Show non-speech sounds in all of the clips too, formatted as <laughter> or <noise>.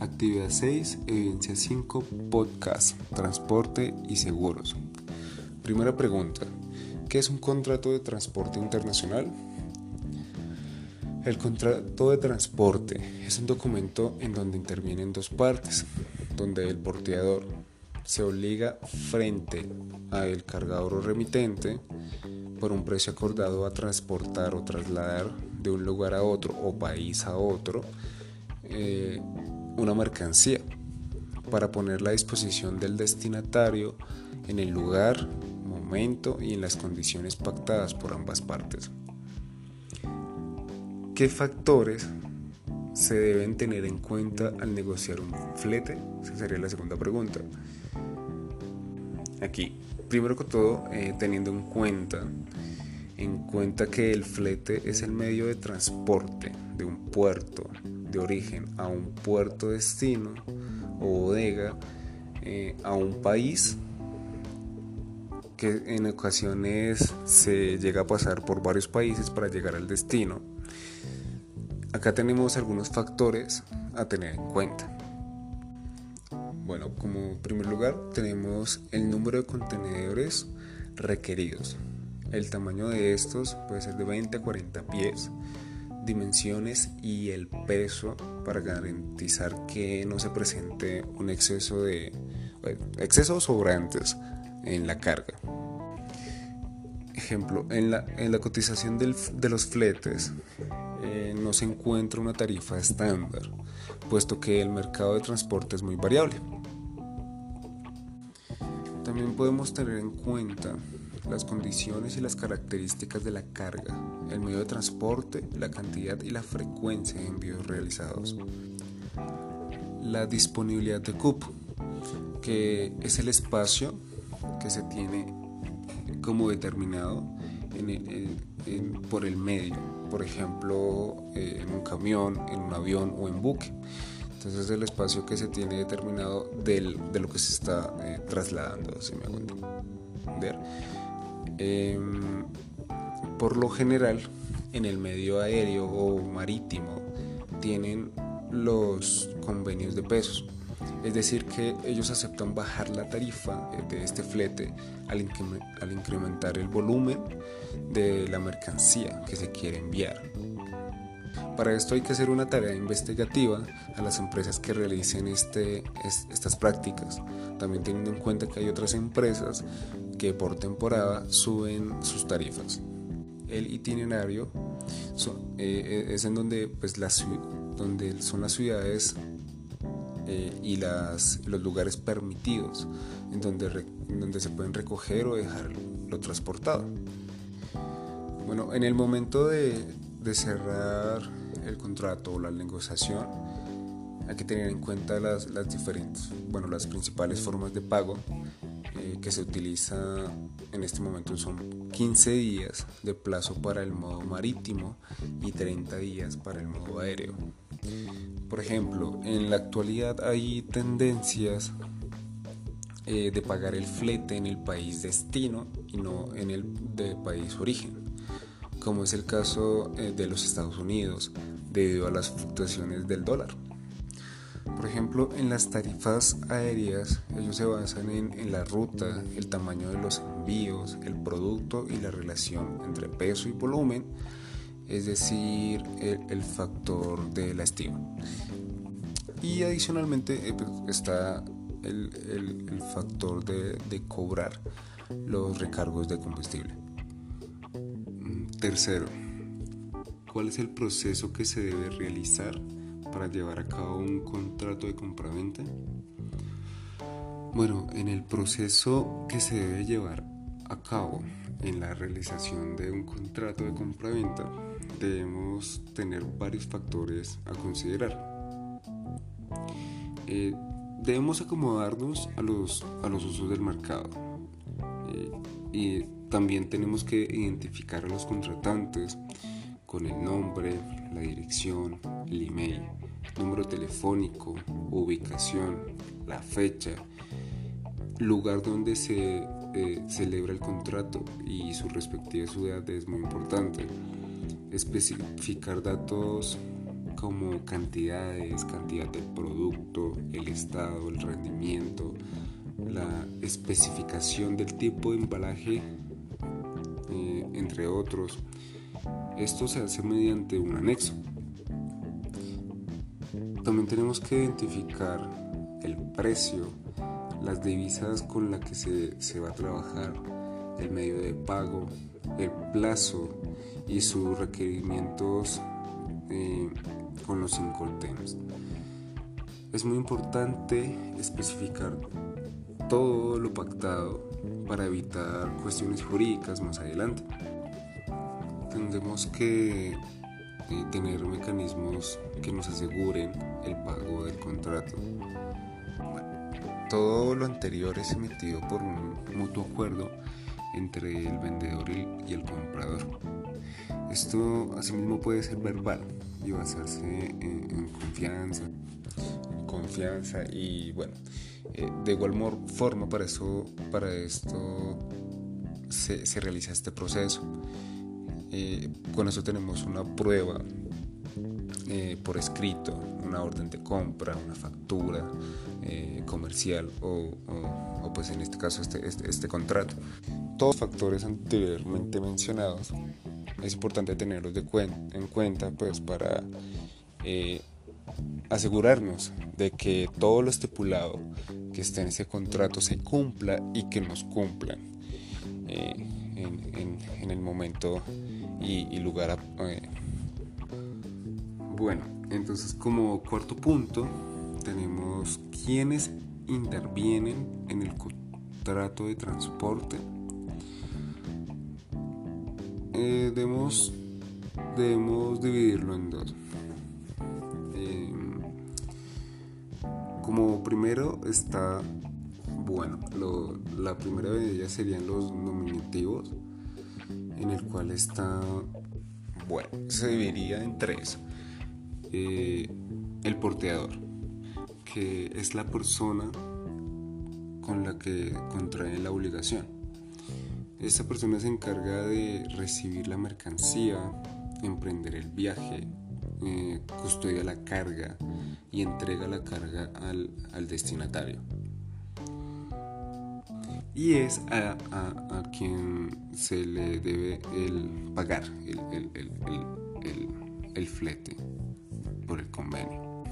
Actividad 6, Evidencia 5, Podcast, Transporte y Seguros. Primera pregunta. ¿Qué es un contrato de transporte internacional? El contrato de transporte es un documento en donde intervienen dos partes, donde el porteador se obliga frente al cargador o remitente por un precio acordado a transportar o trasladar de un lugar a otro o país a otro eh, una mercancía para ponerla a disposición del destinatario en el lugar, momento y en las condiciones pactadas por ambas partes. ¿Qué factores se deben tener en cuenta al negociar un flete? Esa sería la segunda pregunta. Aquí, primero que todo, eh, teniendo en cuenta, en cuenta que el flete es el medio de transporte de un puerto de origen a un puerto destino o bodega eh, a un país que en ocasiones se llega a pasar por varios países para llegar al destino. Acá tenemos algunos factores a tener en cuenta. Bueno, como primer lugar tenemos el número de contenedores requeridos. El tamaño de estos puede ser de 20 a 40 pies dimensiones y el peso para garantizar que no se presente un exceso de excesos sobrantes en la carga. Ejemplo, en la, en la cotización de los fletes eh, no se encuentra una tarifa estándar, puesto que el mercado de transporte es muy variable. También podemos tener en cuenta las condiciones y las características de la carga, el medio de transporte, la cantidad y la frecuencia de envíos realizados. La disponibilidad de cupo, que es el espacio que se tiene como determinado por el medio, por ejemplo, eh, en un camión, en un avión o en buque. Entonces es el espacio que se tiene determinado de lo que se está eh, trasladando, si me. Em, por lo general, en el medio aéreo o marítimo tienen los convenios de pesos. Es decir, que ellos aceptan bajar la tarifa de este flete al, incrementar el volumen de la mercancía que se quiere enviar. Para esto hay que hacer una tarea investigativa a las empresas que realicen este, estas prácticas, también teniendo en cuenta que hay otras empresas que por temporada suben sus tarifas. El itinerario eh, eh, es en donde, pues, las, donde son las ciudades eh, y las, los lugares permitidos en donde, donde se pueden recoger o dejar lo transportado. Bueno, en el momento de, de cerrar el contrato o la negociación, hay que tener en cuenta las, las diferentes, bueno, las principales formas de pago eh, que se utiliza en este momento son 15 días de plazo para el modo marítimo y 30 días para el modo aéreo. Por ejemplo, en la actualidad hay tendencias eh, de pagar el flete en el país destino y no en el de país origen, como es el caso eh, de los Estados Unidos, debido a las fluctuaciones del dólar. Por ejemplo, en las tarifas aéreas, ellos se basan en, la ruta, el tamaño de los envíos, el producto y la relación entre peso y volumen, es decir, el, factor de la estima. Y adicionalmente eh, pues, está el, factor de, de cobrar los recargos de combustible. Tercero, ¿cuál es el proceso que se debe realizar? Para llevar a cabo un contrato de compraventa? Bueno, en el proceso que se debe llevar a cabo en la realización de un contrato de compraventa debemos tener varios factores a considerar. Eh, debemos acomodarnos a los, a los usos del mercado eh, y también tenemos que identificar a los contratantes con el nombre, la dirección, el email, número telefónico, ubicación, la fecha, lugar donde se eh, celebra el contrato y su respectiva ciudad es muy importante. Especificar datos como cantidades, cantidad del producto, el estado, el rendimiento, la especificación del tipo de embalaje, eh, entre otros. Esto se hace mediante un anexo. También tenemos que identificar el precio, las divisas con las que se, va a trabajar, el medio de pago, el plazo y sus requerimientos eh, con los cinco. Es muy importante especificar todo lo pactado para evitar cuestiones jurídicas más adelante. Tendremos que eh, tener mecanismos que nos aseguren el pago del contrato. todo lo anterior es emitido por un mutuo acuerdo entre el vendedor y el comprador. Esto asimismo puede ser verbal y basarse en, en confianza, confianza y bueno, eh, de igual forma, para, eso, para esto se, realiza este proceso. Eh, con eso tenemos una prueba eh, por escrito, una orden de compra, una factura comercial o, pues en este caso este, este, este, contrato. Todos los factores anteriormente mencionados es importante tenerlos de en cuenta pues para asegurarnos de que todo lo estipulado que está en ese contrato se cumpla y que nos cumplan eh, en, el momento y, lugar. Eh. Bueno, entonces como cuarto punto tenemos quienes intervienen en el contrato de transporte. Eh, debemos, debemos dividirlo en dos. Como primero está, bueno, la primera de ellas serían los nominativos, en el cual está, bueno, se dividiría en tres. Eh, el porteador, que es la persona con la que contrae la obligación. Esta persona se encarga de recibir la mercancía, emprender el viaje, eh, custodia la carga y entrega la carga al, destinatario. Y es a, quien se le debe el pagar el, flete por el convenio.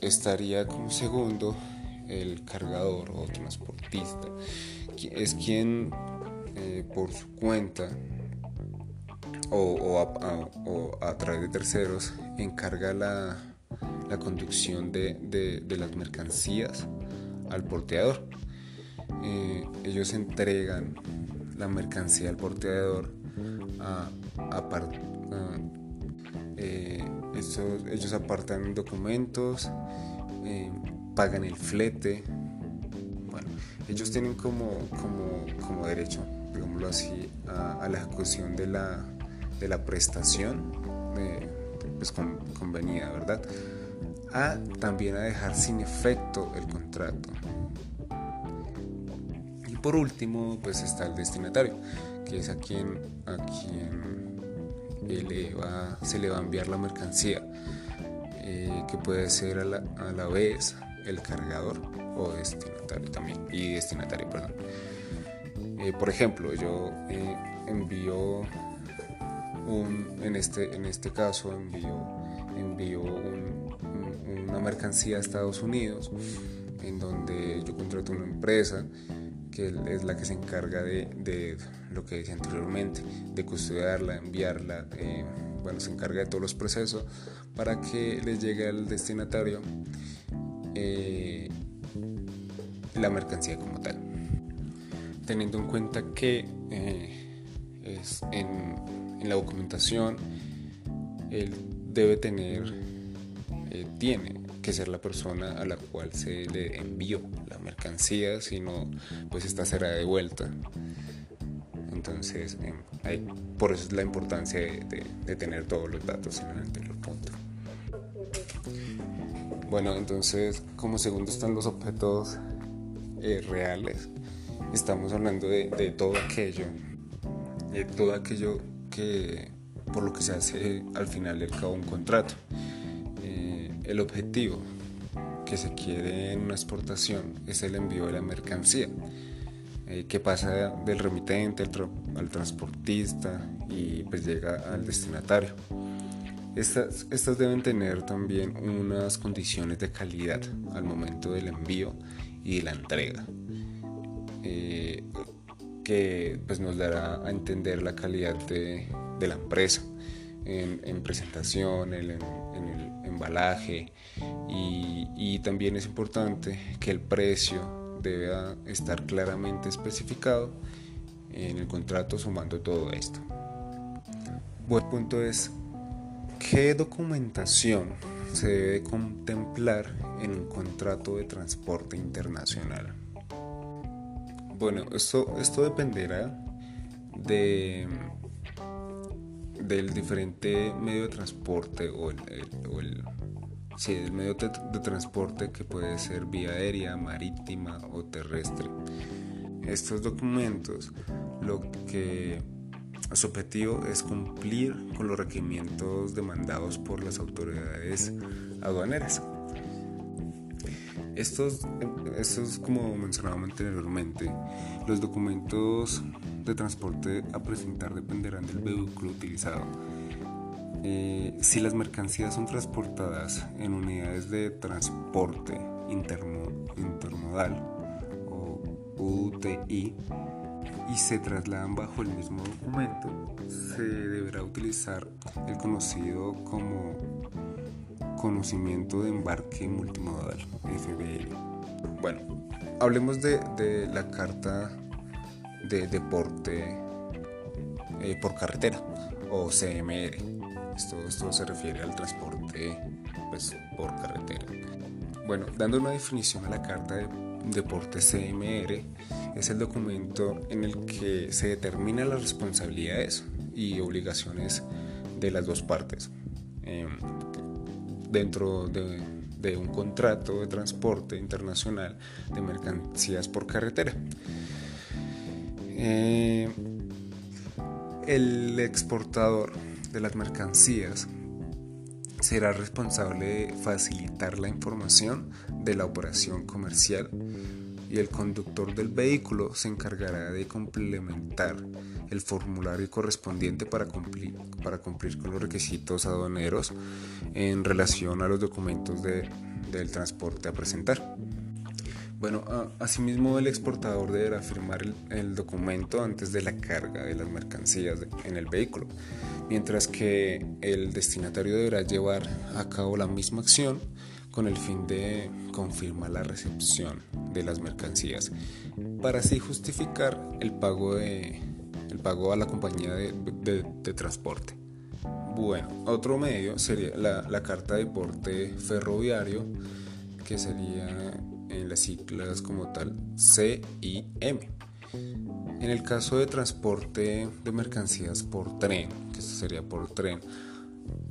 Estaría como segundo el cargador o transportista. Es quien eh, por su cuenta o, a, través de terceros encarga la, conducción de, las mercancías al porteador. Ellos entregan la mercancía al porteador a, eh, ellos apartan documentos, eh, pagan el flete. Bueno, ellos tienen como, derecho, digámoslo así, a la ejecución de la, de la prestación pues, convenida, ¿verdad? A también a dejar sin efecto el contrato. Por último, pues está el destinatario, que es a quien, a quien se le va a enviar la mercancía, eh, que puede ser a la, a la vez el cargador o destinatario también, y destinatario, perdón. Eh, por ejemplo, yo eh, envío en, este, en este caso envió, envió una mercancía a Estados Unidos en donde yo contrato una empresa que es la que se encarga de, lo que decía anteriormente, de custodiarla, enviarla, bueno, se encarga de todos los procesos para que les llegue al destinatario eh, la mercancía como tal. Teniendo en cuenta que eh, en, en la documentación, él debe tener, eh, tiene que ser la persona a la cual se le envió la mercancía, si no, pues esta será devuelta. Entonces, em, por eso es la importancia de, tener todos los datos en el anterior punto. Bueno, entonces, como segundo están los objetos eh, reales, estamos hablando de, de todo aquello, de todo aquello por lo que se hace al final del cabo un contrato. El objetivo que se quiere en una exportación es el envío de la mercancía, eh, que pasa del remitente al, transportista y pues llega al destinatario. Estas, estas deben tener también unas condiciones de calidad al momento del envío y la entrega, eh, que pues nos dará a entender la calidad de, la empresa en, presentación, en, el embalaje y, también es importante que el precio debe estar claramente especificado en el contrato sumando todo esto. Buen punto es ¿Qué documentación se debe contemplar en un contrato de transporte internacional? Bueno, esto, esto dependerá de, del diferente medio de transporte o el, el medio de, de transporte que puede ser vía aérea, marítima o terrestre. Estos documentos lo que su objetivo es cumplir con los requerimientos demandados por las autoridades aduaneras. Estos, estos, como mencionábamos anteriormente, los documentos de transporte a presentar dependerán del vehículo utilizado. Eh, si las mercancías son transportadas en unidades de transporte intermodal o UTI, y se trasladan bajo el mismo documento, se deberá utilizar el conocido como conocimiento de embarque multimodal, FBL. Bueno, hablemos de, de la carta de deporte eh, por carretera o CMR. Esto, esto se refiere al transporte pues, por carretera. Bueno, dando una definición a la carta de deporte CMR, es el documento en el que se determinan las responsabilidades y obligaciones de las dos partes. Em, dentro de, un contrato de transporte internacional de mercancías por carretera. Em, el exportador de las mercancías será responsable de facilitar la información de la operación comercial y el conductor del vehículo se encargará de complementar el formulario correspondiente para cumplir, para cumplir con los requisitos aduaneros en relación a los documentos de, del transporte a presentar. Bueno, asimismo el exportador deberá firmar el, documento antes de la carga de las mercancías en el vehículo, mientras que el destinatario deberá llevar a cabo la misma acción con el fin de confirmar la recepción de las mercancías para así justificar el pago, de, el pago a la compañía de, transporte. Bueno, otro medio sería la, carta de porte ferroviario, que sería en las siglas como tal CIM. En el caso de transporte de mercancías por tren, que sería por tren,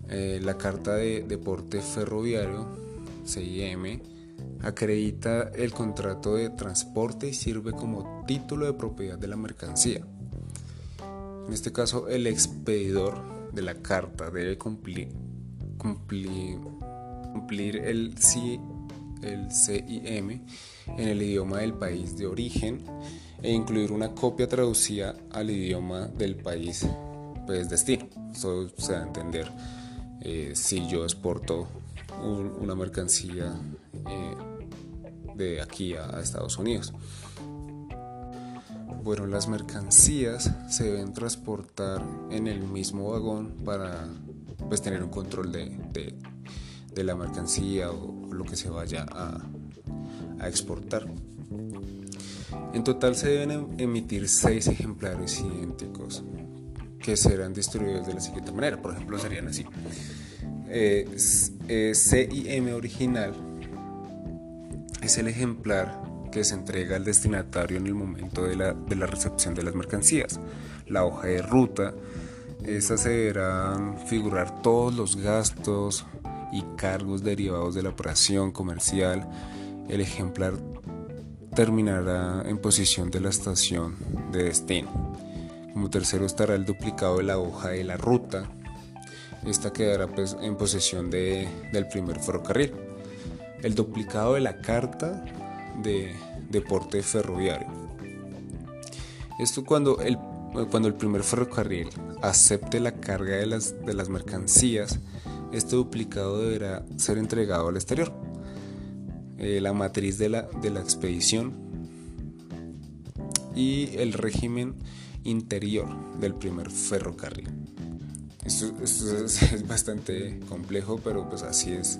eh, la carta de deporte ferroviario CIM, acredita el contrato de transporte y sirve como título de propiedad de la mercancía. En este caso, el expedidor de la carta debe cumplir, cumplir, cumplir el, el CIM en el idioma del país de origen e incluir una copia traducida al idioma del país pues destino. Eso se da a entender eh, si yo exporto una mercancía eh, de aquí a, Estados Unidos. Bueno, las mercancías se deben transportar en el mismo vagón para pues, tener un control de, de, la mercancía o lo que se vaya a, a exportar. En total se deben em, emitir seis ejemplares idénticos que serán distribuidos de la siguiente manera. Por ejemplo, serían así eh, eh CIM original es el ejemplar que se entrega al destinatario en el momento de la, de la recepción de las mercancías. La hoja de ruta, esa se deberán figurar todos los gastos y cargos derivados de la operación comercial. El ejemplar terminará en posición de la estación de destino. Como tercero estará el duplicado de la hoja de la ruta esta quedará pues, en posesión de, del primer ferrocarril. El duplicado de la carta de deporte ferroviario. Esto cuando el, cuando el primer ferrocarril acepte la carga de las, de las mercancías, este duplicado deberá ser entregado al exterior. Eh, la matriz de la, de la expedición y el régimen interior del primer ferrocarril. Esto, <laughs> es, bastante complejo, pero pues así es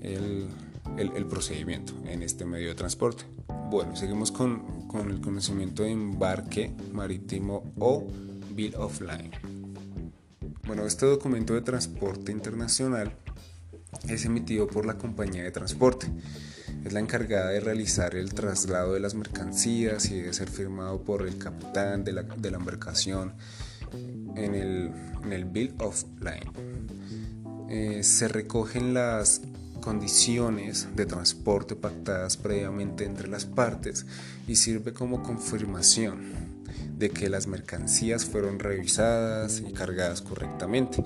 el, el, procedimiento en este medio de transporte. Bueno, seguimos con, con el conocimiento de embarque marítimo o Bill of Line. Bueno, este documento de transporte internacional es emitido por la compañía de transporte. Es la encargada de realizar el traslado de las mercancías y debe ser firmado por el capitán de la, de la embarcación en el, en el Bill of Line. Eh, se recogen las condiciones de transporte pactadas previamente entre las partes y sirve como confirmación de que las mercancías fueron revisadas y cargadas correctamente,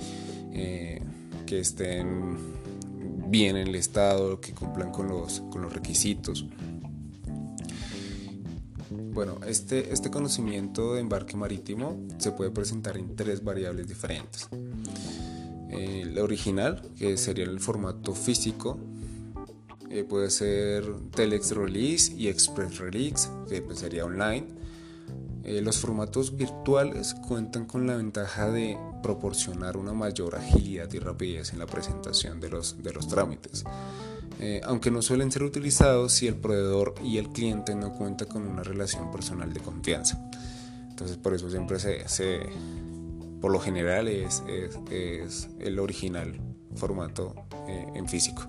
eh, que estén bien en el estado, que cumplan con los, con los requisitos. Bueno, este, este conocimiento de embarque marítimo se puede presentar en tres variables diferentes. el original, que sería el formato físico, eh, puede ser Telex Release y Express Release, que pues, sería online. Eh, los formatos virtuales cuentan con la ventaja de proporcionar una mayor agilidad y rapidez en la presentación de los, de los trámites, eh, aunque no suelen ser utilizados si el proveedor y el cliente no cuentan con una relación personal de confianza. Entonces por eso siempre se, por lo general es, es, el original formato en físico.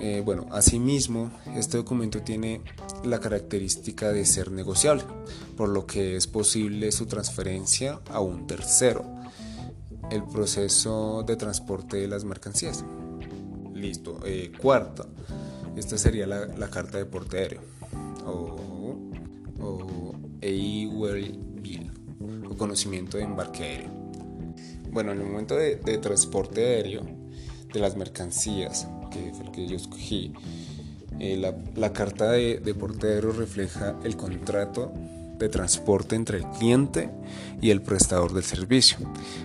Eh, bueno, asimismo, este documento tiene la característica de ser negociable, por lo que es posible su transferencia a un tercero. El proceso de transporte de las mercancías. Listo. Eh, cuarta, esta sería la, carta de porte aéreo o, o Bill o conocimiento de embarque aéreo. Bueno, en el momento de transporte aéreo de las mercancías que fue el que yo escogí. Eh, la, carta de, de, portero refleja el contrato de transporte entre el cliente y el prestador del servicio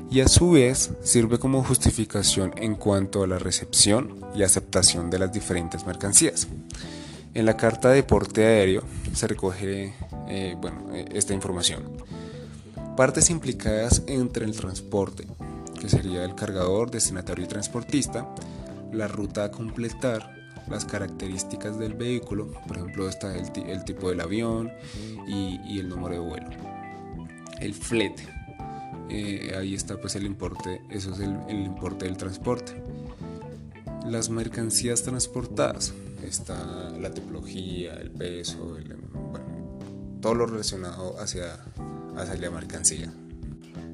y a su vez sirve como justificación en cuanto a la recepción y aceptación de las diferentes mercancías. En la carta de porte aéreo se recoge eh, bueno, eh, esta información. Partes implicadas entre el transporte, que sería el cargador, destinatario y transportista, la ruta a completar, las características del vehículo, por ejemplo está el, tipo del avión y, el número de vuelo. El flete, eh, ahí está pues el importe, eso es el, importe del transporte. Las mercancías transportadas, está la tipología, el peso, todo lo relacionado hacia, hacia la mercancía.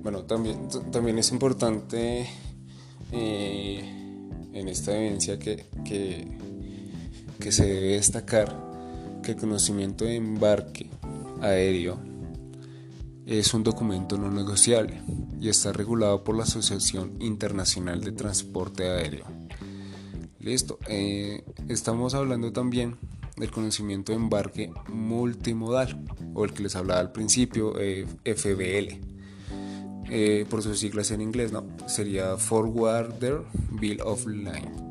Bueno, también, también es importante eh, en esta evidencia que, que, se debe destacar que el conocimiento de embarque aéreo es un documento no negociable y está regulado por la Asociación Internacional de Transporte Aéreo. Listo, eh, estamos hablando también del conocimiento de embarque multimodal o el que les hablaba al principio, eh, FBL. Eh, por sus siglas en inglés, no, sería Forwarder Bill of Line.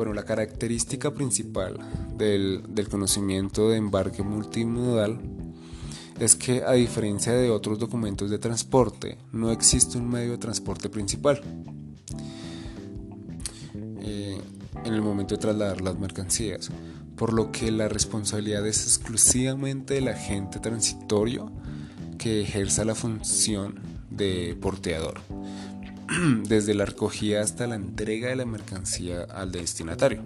Bueno, la característica principal del, conocimiento de embarque multimodal es que a diferencia de otros documentos de transporte, no existe un medio de transporte principal. Eh, en el momento de trasladar las mercancías, por lo que la responsabilidad es exclusivamente del agente transitorio que ejerza la función de porteador, <clears throat> desde la recogida hasta la entrega de la mercancía al destinatario.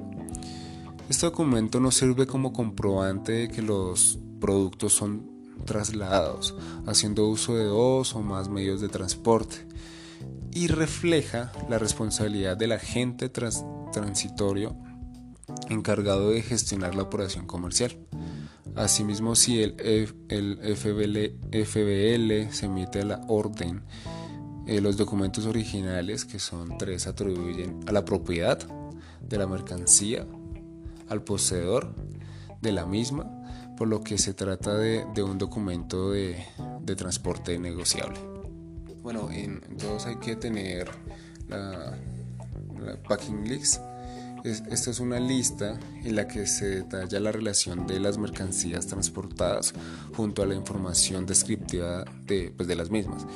Este documento nos sirve como comprobante de que los productos son trasladados, haciendo uso de dos o más medios de transporte, y refleja la responsabilidad del agente transitorio encargado de gestionar la operación comercial. Asimismo, si el, FBL, FBL, se emite la orden Eh, los documentos originales, que son tres, atribuyen a la propiedad de la mercancía, al poseedor de la misma, por lo que se trata de, un documento de, transporte negociable. Bueno, en, todos hay que tener la, packing list. esta es una lista en la que se detalla la relación de las mercancías transportadas junto a la información descriptiva de, pues, de las mismas.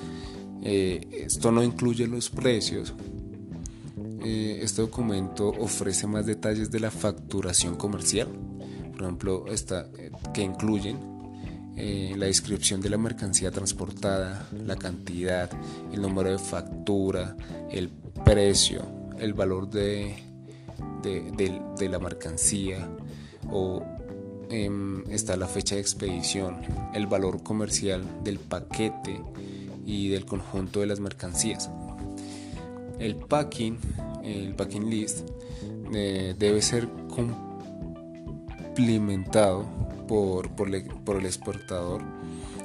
Eh, esto no incluye los precios. Eh, este documento ofrece más detalles de la facturación comercial, por ejemplo, esta, eh, que incluyen la descripción de la mercancía transportada, la cantidad, el número de factura, el precio, el valor de, de, la mercancía o em, está la fecha de expedición, el valor comercial del paquete, y del conjunto de las mercancías. El packing, el packing list, eh, debe ser complementado por, por, el exportador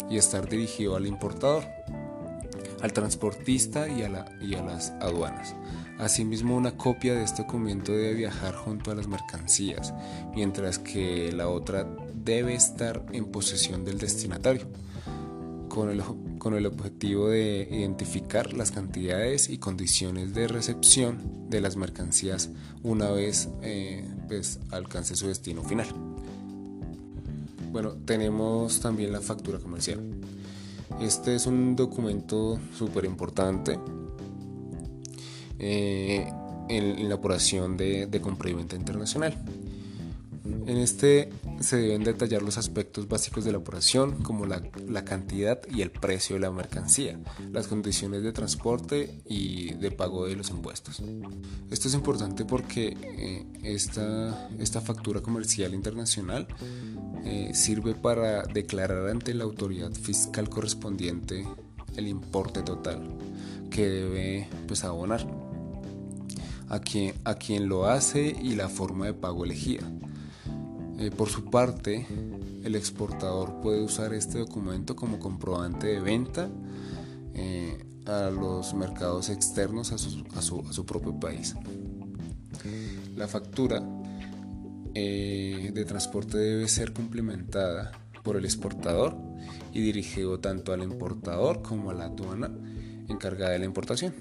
y estar dirigido al importador, al transportista y a, la, y a las aduanas. Asimismo, una copia de este documento debe viajar junto a las mercancías, mientras que la otra debe estar en posesión del destinatario, con el con el objetivo de identificar las cantidades y condiciones de recepción de las mercancías una vez eh, pues, alcance su destino final. Bueno, tenemos también la factura comercial. Este es un documento súper importante eh, en, la operación de, de compra y venta internacional. En este se deben detallar los aspectos básicos de la operación, como la, cantidad y el precio de la mercancía, las condiciones de transporte y de pago de los impuestos. Esto es importante porque eh, esta, factura comercial internacional eh, sirve para declarar ante la autoridad fiscal correspondiente el importe total que debe pues, abonar a quien, a quien lo hace y la forma de pago elegida. Eh, por su parte, el exportador puede usar este documento como comprobante de venta eh, a los mercados externos a su, propio país. La factura eh, de transporte debe ser complementada por el exportador y dirigido tanto al importador como a la aduana encargada de la importación.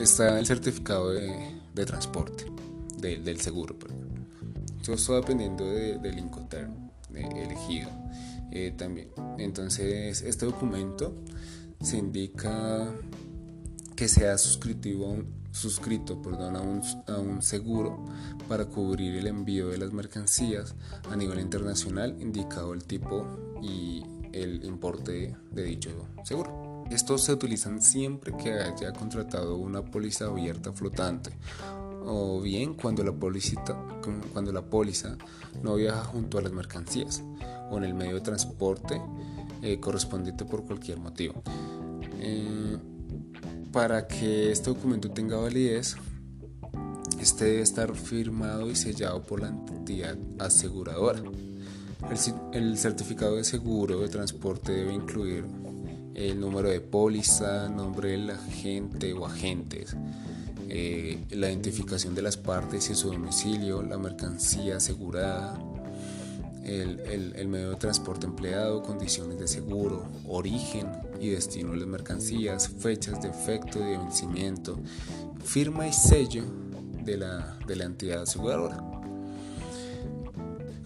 Está el certificado de, transporte del seguro. Todo está dependiendo del Incoterm elegido. Eh, también. Entonces, este documento se indica que sea suscritivo, suscrito perdón, a, un, a un seguro para cubrir el envío de las mercancías a nivel internacional, indicado el tipo y el importe de dicho seguro. Estos se utilizan siempre que haya contratado una póliza abierta flotante o bien cuando la, póliza, cuando la póliza no viaja junto a las mercancías o en el medio de transporte eh, correspondiente por cualquier motivo. Eh, para que este documento tenga validez, este debe estar firmado y sellado por la entidad aseguradora. El, el certificado de seguro de transporte debe incluir el número de póliza, nombre del agente o agentes, eh, la identificación de las partes y su domicilio, la mercancía asegurada, el, medio de transporte empleado, condiciones de seguro, origen y destino de las mercancías, fechas de efecto y de vencimiento, firma y sello de la, de la entidad aseguradora.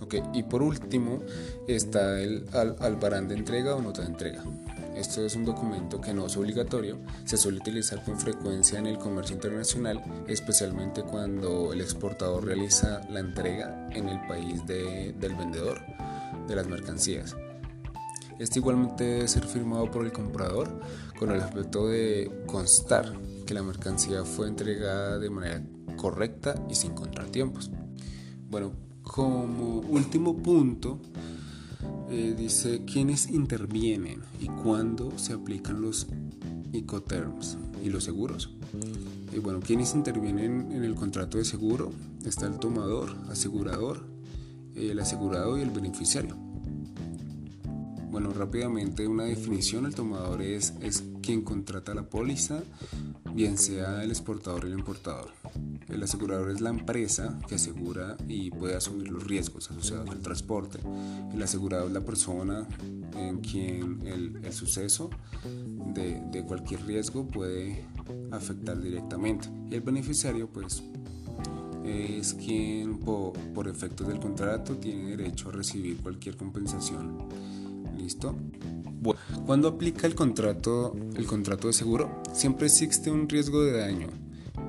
Okay, y por último está el albarán de entrega o nota de entrega. Esto es un documento que no es obligatorio, se suele utilizar con frecuencia en el comercio internacional, especialmente cuando el exportador realiza la entrega en el país del vendedor de las mercancías. Este igualmente debe ser firmado por el comprador con el objeto de constar que la mercancía fue entregada de manera correcta y sin contratiempos. Bueno, como último punto, eh, dice quiénes intervienen y cuándo se aplican los Ecoterms y los seguros. Y bueno, quiénes intervienen en el contrato de seguro está el tomador, asegurador, el asegurado y el beneficiario. Bueno, rápidamente una definición, el tomador es, es quien contrata la póliza, bien sea el exportador o el importador. El asegurador es la empresa que asegura y puede asumir los riesgos asociados al transporte. El asegurado es la persona en quien el, suceso de, de, cualquier riesgo puede afectar directamente. Y el beneficiario pues es quien por, efectos del contrato tiene derecho a recibir cualquier compensación. ¿Listo? Bueno, cuando aplica el contrato, el contrato de seguro, siempre existe un riesgo de daño,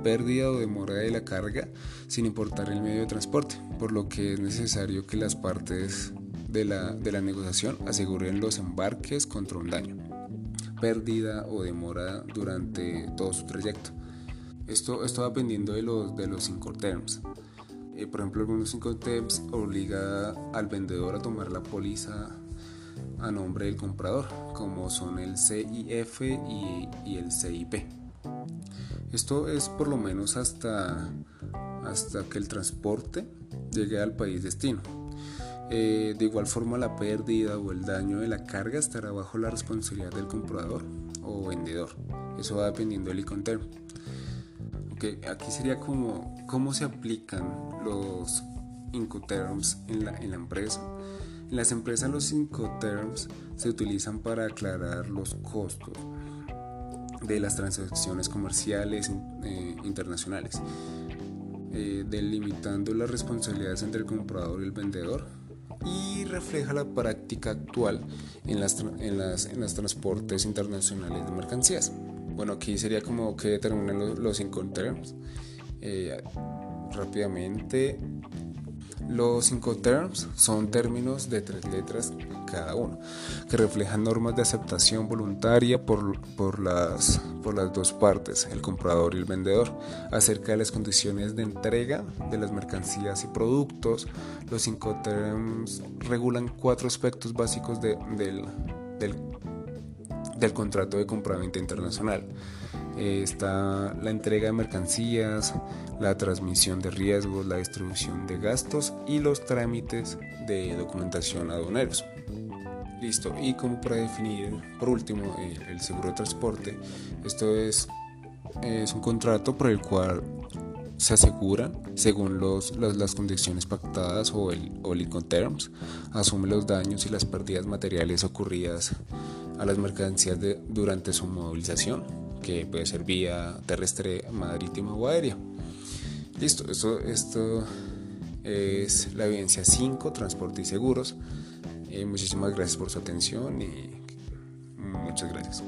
pérdida o demora de la carga, sin importar el medio de transporte, por lo que es necesario que las partes de la, de la negociación aseguren los embarques contra un daño, pérdida o demora durante todo su trayecto. Esto, esto dependiendo de los, de los terms Eh, por ejemplo, algunos terms obliga al vendedor a tomar la póliza a nombre del comprador, como son el CIF y el CIP. Esto es por lo menos hasta, hasta que el transporte llegue al país destino. Eh, de igual forma, la pérdida o el daño de la carga estará bajo la responsabilidad del comprador o vendedor. Eso va dependiendo del Incoterm aquí sería como cómo se aplican los Incoterms en la, en la empresa. En las empresas los Incoterms se utilizan para aclarar los costos de las transacciones comerciales eh, internacionales, eh, delimitando las responsabilidades entre el comprador y el vendedor. Y refleja la práctica actual en las, en las, en los transportes internacionales de mercancías. Bueno, aquí sería como que determinan los, los terms Eh, rápidamente, los cinco terms son términos de tres letras cada uno, que reflejan normas de aceptación voluntaria por, por, las, por las dos partes, el comprador y el vendedor, acerca de las condiciones de entrega de las mercancías y productos. Los cinco terms regulan cuatro aspectos básicos de, del, del del contrato de compraventa internacional. Eh, está la entrega de mercancías, la transmisión de riesgos, la distribución de gastos y los trámites de documentación aduaneros. Listo, y como para definir por último el, seguro de transporte, esto es, es un contrato por el cual se asegura, según los, las condiciones pactadas o el, o el asume los daños y las pérdidas materiales ocurridas a las mercancías de, durante su movilización, que puede ser vía terrestre, marítima o aérea. Listo, esto, esto es la evidencia 5, transporte y seguros. Eh, muchísimas gracias por su atención y muchas gracias.